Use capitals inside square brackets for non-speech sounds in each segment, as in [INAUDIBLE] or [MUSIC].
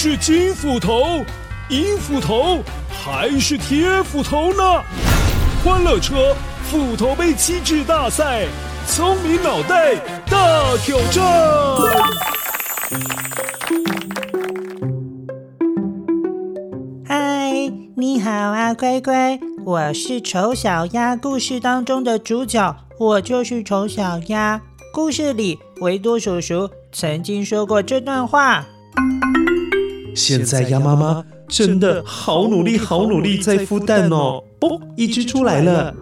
是金斧头、银斧头还是铁斧头呢？欢乐车斧头杯机制大赛，聪明脑袋大挑战。嗨，你好啊，乖乖，我是丑小鸭故事当中的主角，我就是丑小鸭。故事里，维多叔叔曾经说过这段话。现在鸭妈妈真的好努力，好努力在孵蛋哦！嘣，一只出来了。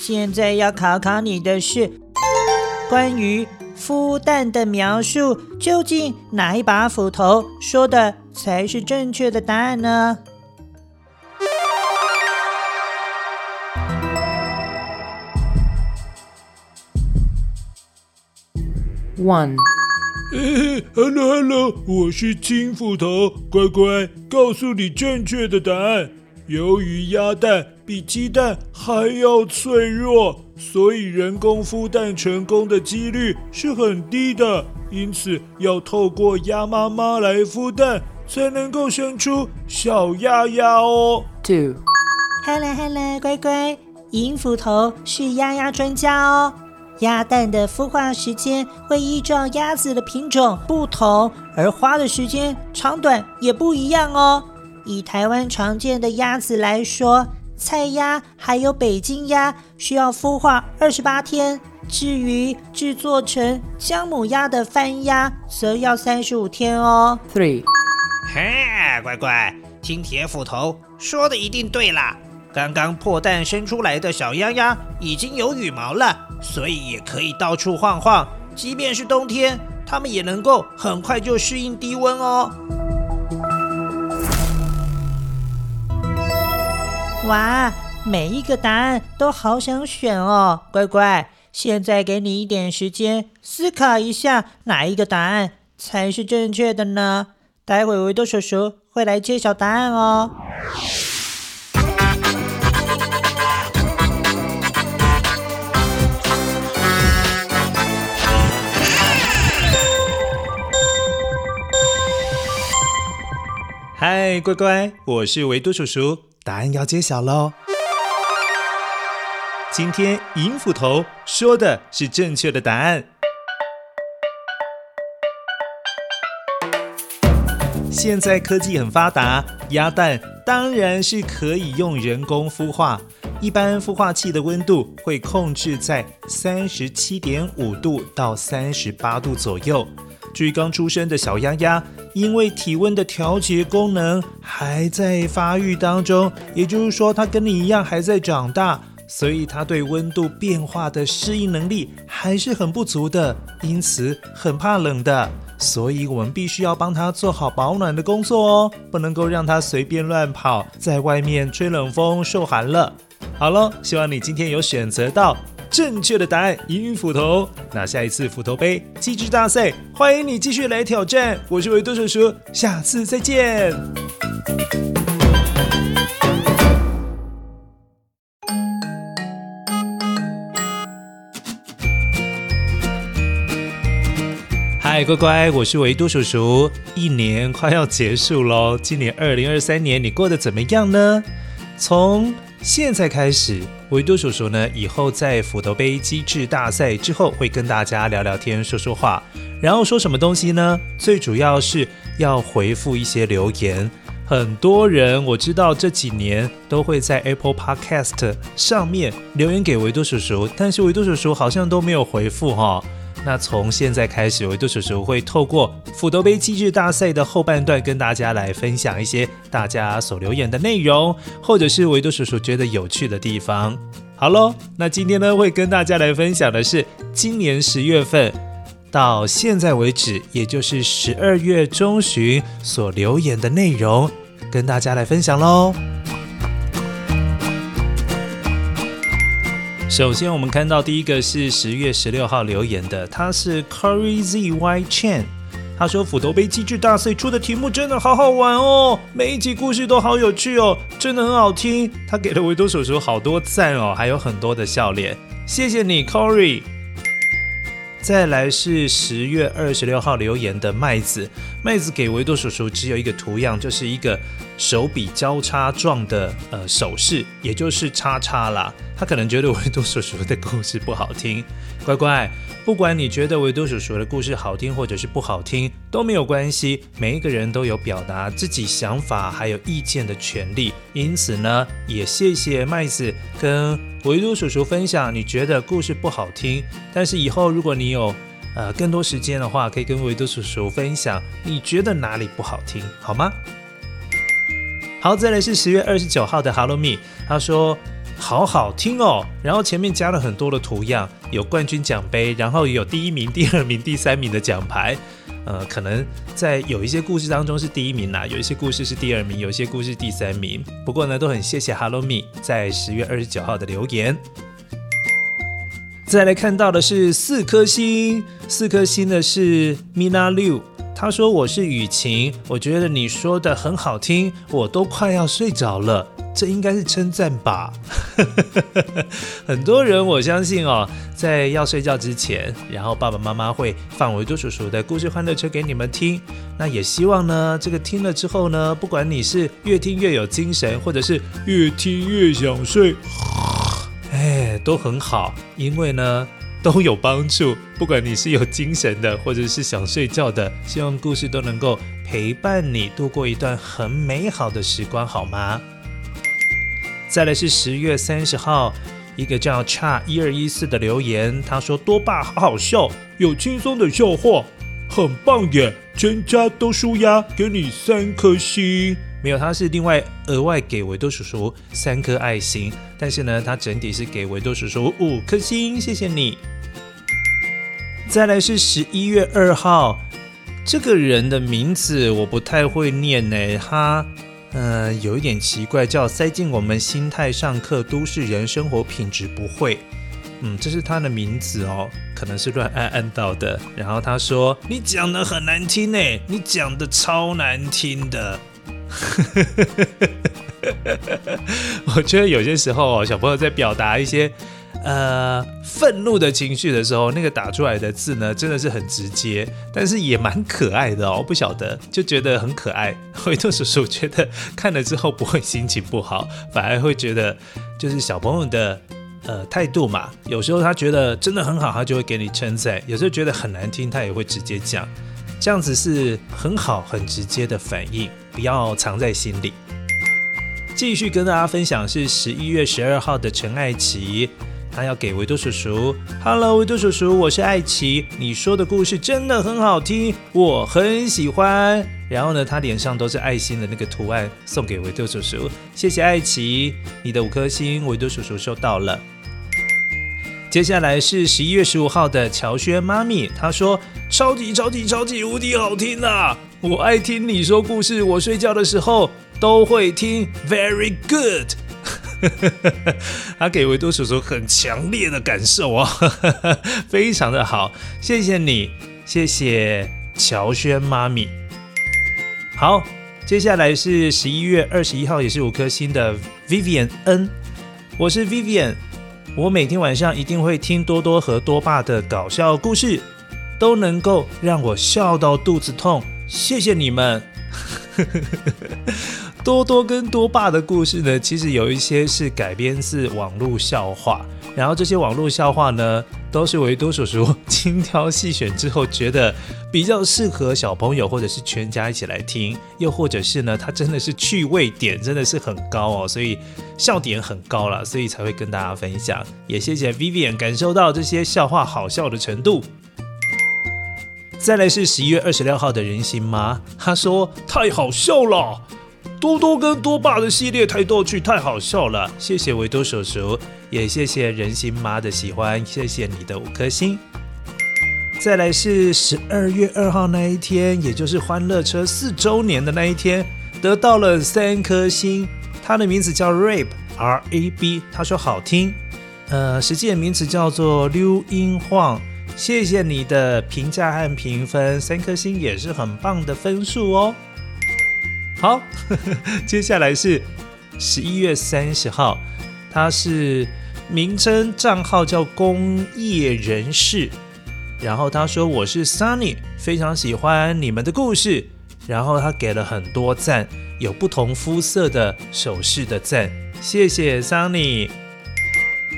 现在要考考你的是，关于孵蛋的描述，究竟哪一把斧头说的才是正确的答案呢？One。嘿，Hello Hello，我是金斧头，乖乖，告诉你正确的答案。由于鸭蛋比鸡蛋还要脆弱，所以人工孵蛋成功的几率是很低的。因此，要透过鸭妈妈来孵蛋，才能够生出小鸭鸭哦。Two，Hello Hello，乖乖，银斧头是鸭鸭专家哦。鸭蛋的孵化时间会依照鸭子的品种不同，而花的时间长短也不一样哦。以台湾常见的鸭子来说，菜鸭还有北京鸭需要孵化二十八天，至于制作成姜母鸭的番鸭，则要三十五天哦。Three，嘿，乖乖，听铁斧头说的一定对啦。刚刚破蛋生出来的小鸭鸭已经有羽毛了。所以也可以到处晃晃，即便是冬天，它们也能够很快就适应低温哦。哇，每一个答案都好想选哦，乖乖。现在给你一点时间思考一下，哪一个答案才是正确的呢？待会维多叔叔会来揭晓答案哦。嗨，乖乖，我是维多叔叔，答案要揭晓喽。今天银斧头说的是正确的答案。现在科技很发达，鸭蛋当然是可以用人工孵化。一般孵化器的温度会控制在三十七点五度到三十八度左右。至于刚出生的小鸭鸭，因为体温的调节功能还在发育当中，也就是说，它跟你一样还在长大，所以它对温度变化的适应能力还是很不足的，因此很怕冷的。所以我们必须要帮它做好保暖的工作哦，不能够让它随便乱跑，在外面吹冷风受寒了。好了，希望你今天有选择到。正确的答案，银斧头。那下一次斧头杯机智大赛，欢迎你继续来挑战。我是维多叔叔，下次再见。嗨，乖乖，我是维多叔叔。一年快要结束喽，今年二零二三年你过得怎么样呢？从现在开始，维多叔叔呢，以后在斧头杯机智大赛之后，会跟大家聊聊天、说说话。然后说什么东西呢？最主要是要回复一些留言。很多人我知道这几年都会在 Apple Podcast 上面留言给维多叔叔，但是维多叔叔好像都没有回复哈。那从现在开始，维多叔叔会透过斧头杯机制大赛的后半段，跟大家来分享一些大家所留言的内容，或者是维多叔叔觉得有趣的地方。好喽，那今天呢，会跟大家来分享的是今年十月份到现在为止，也就是十二月中旬所留言的内容，跟大家来分享喽。首先，我们看到第一个是十月十六号留言的，他是 Curry Z Y Chen，他说斧头杯机智大赛出的题目真的好好玩哦，每一集故事都好有趣哦，真的很好听。他给了维多叔叔好多赞哦，还有很多的笑脸，谢谢你，Curry。再来是十月二十六号留言的麦子，麦子给维多叔叔只有一个图样，就是一个手比交叉状的呃手势，也就是叉叉啦。他可能觉得维多叔叔的故事不好听，乖乖，不管你觉得维多叔叔的故事好听或者是不好听都没有关系，每一个人都有表达自己想法还有意见的权利。因此呢，也谢谢麦子跟维多叔叔分享，你觉得故事不好听，但是以后如果你有呃更多时间的话，可以跟维多叔叔分享你觉得哪里不好听，好吗？好，再来是十月二十九号的 Hello Me，他说。好好听哦，然后前面加了很多的图样，有冠军奖杯，然后也有第一名、第二名、第三名的奖牌。呃，可能在有一些故事当中是第一名啦，有一些故事是第二名，有一些故事第三名。不过呢，都很谢谢 Hello Me 在十月二十九号的留言。再来看到的是四颗星，四颗星的是 Mina Liu，他说我是雨晴，我觉得你说的很好听，我都快要睡着了。这应该是称赞吧，[LAUGHS] 很多人我相信哦，在要睡觉之前，然后爸爸妈妈会放维多叔叔的故事欢乐车给你们听。那也希望呢，这个听了之后呢，不管你是越听越有精神，或者是越听越想睡，都很好，因为呢 [LAUGHS] 都有帮助。不管你是有精神的，或者是想睡觉的，希望故事都能够陪伴你度过一段很美好的时光，好吗？再来是十月三十号，一个叫差一二一四的留言，他说多爸好好笑，有轻松的笑话，很棒耶，全家都舒压，给你三颗星。没有，他是另外额外给维多叔叔三颗爱心，但是呢，他整体是给维多叔叔五颗星，谢谢你。再来是十一月二号，这个人的名字我不太会念呢，他。呃，有一点奇怪，叫塞进我们心态上课，都市人生活品质不会。嗯，这是他的名字哦，可能是乱按按到的。然后他说：“你讲的很难听呢，你讲的超难听的。” [LAUGHS] 我觉得有些时候哦，小朋友在表达一些。呃，愤怒的情绪的时候，那个打出来的字呢，真的是很直接，但是也蛮可爱的哦。不晓得就觉得很可爱。维多叔叔觉得看了之后不会心情不好，反而会觉得就是小朋友的呃态度嘛。有时候他觉得真的很好，他就会给你称赞；有时候觉得很难听，他也会直接讲。这样子是很好、很直接的反应，不要藏在心里。继续跟大家分享是十一月十二号的陈爱琪。他要给维多叔叔，Hello，维多叔叔，我是艾琪，你说的故事真的很好听，我很喜欢。然后呢，他脸上都是爱心的那个图案，送给维多叔叔，谢谢艾琪，你的五颗星，维多叔叔收到了。接下来是十一月十五号的乔轩妈咪，她说超级超级超级无敌好听啊！我爱听你说故事，我睡觉的时候都会听，Very good。[LAUGHS] 他给维多叔叔很强烈的感受啊，[LAUGHS] 非常的好，谢谢你，谢谢乔轩妈咪。好，接下来是十一月二十一号，也是五颗星的 Vivian N。我是 Vivian，我每天晚上一定会听多多和多爸的搞笑故事，都能够让我笑到肚子痛，谢谢你们。[LAUGHS] 多多跟多爸的故事呢，其实有一些是改编自网络笑话，然后这些网络笑话呢，都是维多叔叔精挑细选之后，觉得比较适合小朋友或者是全家一起来听，又或者是呢，它真的是趣味点真的是很高哦，所以笑点很高了，所以才会跟大家分享。也谢谢 Vivian 感受到这些笑话好笑的程度。再来是十一月二十六号的人形妈，她说太好笑了。多多跟多爸的系列太逗趣，太好笑了，谢谢维多叔叔，也谢谢人形妈的喜欢，谢谢你的五颗星。再来是十二月二号那一天，也就是欢乐车四周年的那一天，得到了三颗星。他的名字叫 Rab，R A B，他说好听。呃，实际的名字叫做溜音晃，谢谢你的评价和评分，三颗星也是很棒的分数哦。好，呵呵，接下来是十一月三十号，他是名称账号叫工业人士，然后他说我是 Sunny，非常喜欢你们的故事。然后他给了很多赞，有不同肤色的手势的赞，谢谢 Sunny。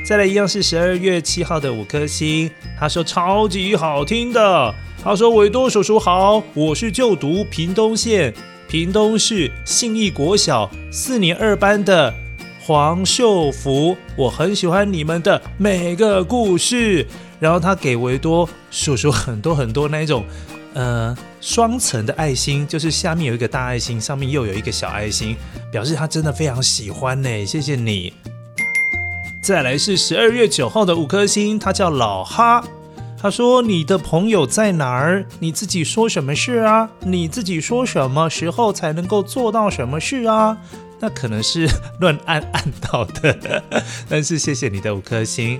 再来一样是十二月七号的五颗星，他说超级好听的。他说维多叔叔好，我是就读屏东县屏东市信义国小四年二班的黄秀福，我很喜欢你们的每个故事。然后他给维多叔叔很多很多那种，呃，双层的爱心，就是下面有一个大爱心，上面又有一个小爱心，表示他真的非常喜欢呢。谢谢你。再来是十二月九号的五颗星，他叫老哈，他说你的朋友在哪儿？你自己说什么事啊？你自己说什么时候才能够做到什么事啊？那可能是乱按按到的，[LAUGHS] 但是谢谢你的五颗星。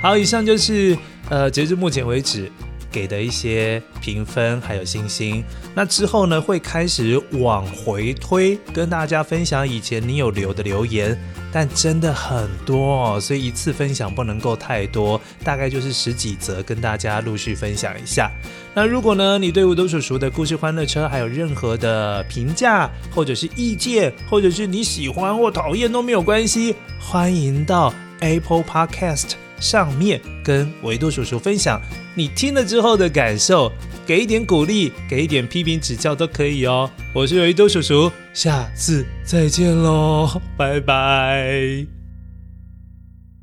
好，以上就是呃，截至目前为止给的一些评分还有星星。那之后呢，会开始往回推，跟大家分享以前你有留的留言，但真的很多哦，所以一次分享不能够太多，大概就是十几则，跟大家陆续分享一下。那如果呢，你对我都叔叔的故事欢乐车还有任何的评价或者是意见，或者是你喜欢或讨厌都没有关系，欢迎到 Apple Podcast。上面跟维多叔叔分享你听了之后的感受，给一点鼓励，给一点批评指教都可以哦。我是维多叔叔，下次再见喽，拜拜。